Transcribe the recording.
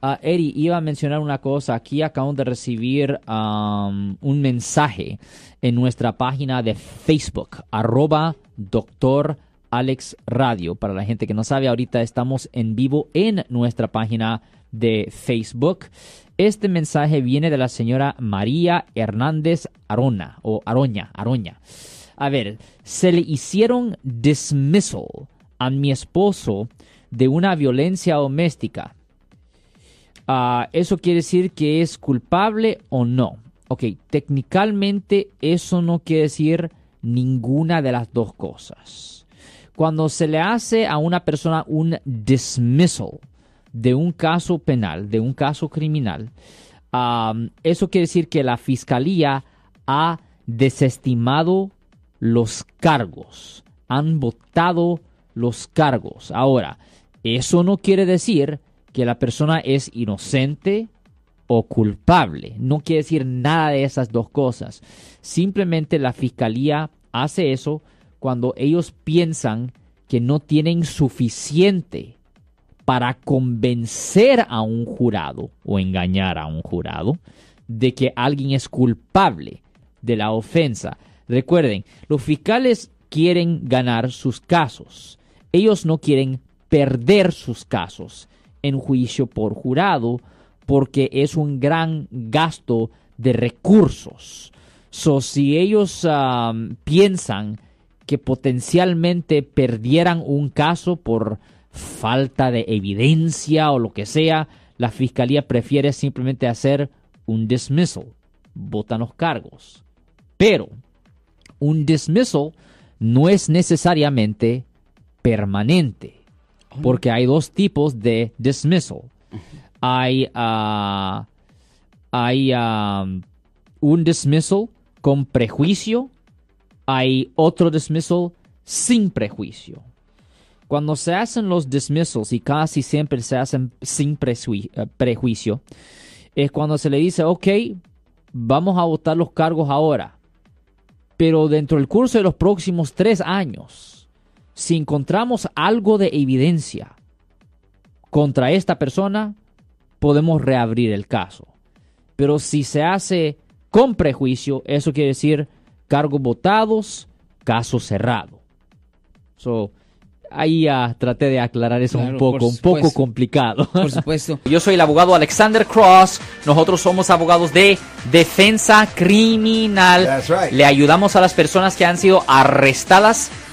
Ah, Eri, iba a mencionar una cosa. Aquí acabamos de recibir un mensaje en nuestra página de Facebook, arroba doctor Alex Radio. Para la gente que no sabe, ahorita estamos en vivo en nuestra página de Facebook. Este mensaje viene de la señora María Hernández Arona o Aroña, Aroña. A ver, se le hicieron dismissal a mi esposo de una violencia doméstica. Ah, ¿Eso quiere decir que es culpable o no? Ok, técnicamente eso no quiere decir ninguna de las dos cosas. Cuando se le hace a una persona un dismissal de un caso penal, de un caso criminal, eso quiere decir que la fiscalía ha desestimado los cargos, han votado los cargos. Ahora, eso no quiere decir que la persona es inocente o culpable. No quiere decir nada de esas dos cosas. Simplemente la fiscalía hace eso cuando ellos piensan que no tienen suficiente para convencer a un jurado o engañar a un jurado de que alguien es culpable de la ofensa. Recuerden, los fiscales quieren ganar sus casos. Ellos no quieren perder sus casos en juicio por jurado porque es un gran gasto de recursos. So, si ellos um, piensan que potencialmente perdieran un caso por falta de evidencia o lo que sea, la fiscalía prefiere simplemente hacer un dismissal, votan los cargos. Pero un dismissal no es necesariamente permanente. Porque hay dos tipos de dismissal. Hay, ah, hay ah, un dismissal con prejuicio, hay otro dismissal sin prejuicio. Cuando se hacen los dismissals, y casi siempre se hacen sin eh, prejuicio, es cuando se le dice, ok, vamos a votar los cargos ahora, pero dentro del curso de los próximos tres años, si encontramos algo de evidencia contra esta persona, podemos reabrir el caso. Pero si se hace con prejuicio, eso quiere decir cargos votados, caso cerrado. So, ahí ya traté de aclarar eso un poco, un poco complicado. Por supuesto. Yo soy el abogado Alexander Cross. Nosotros somos abogados de defensa criminal. Le ayudamos a las personas que han sido arrestadas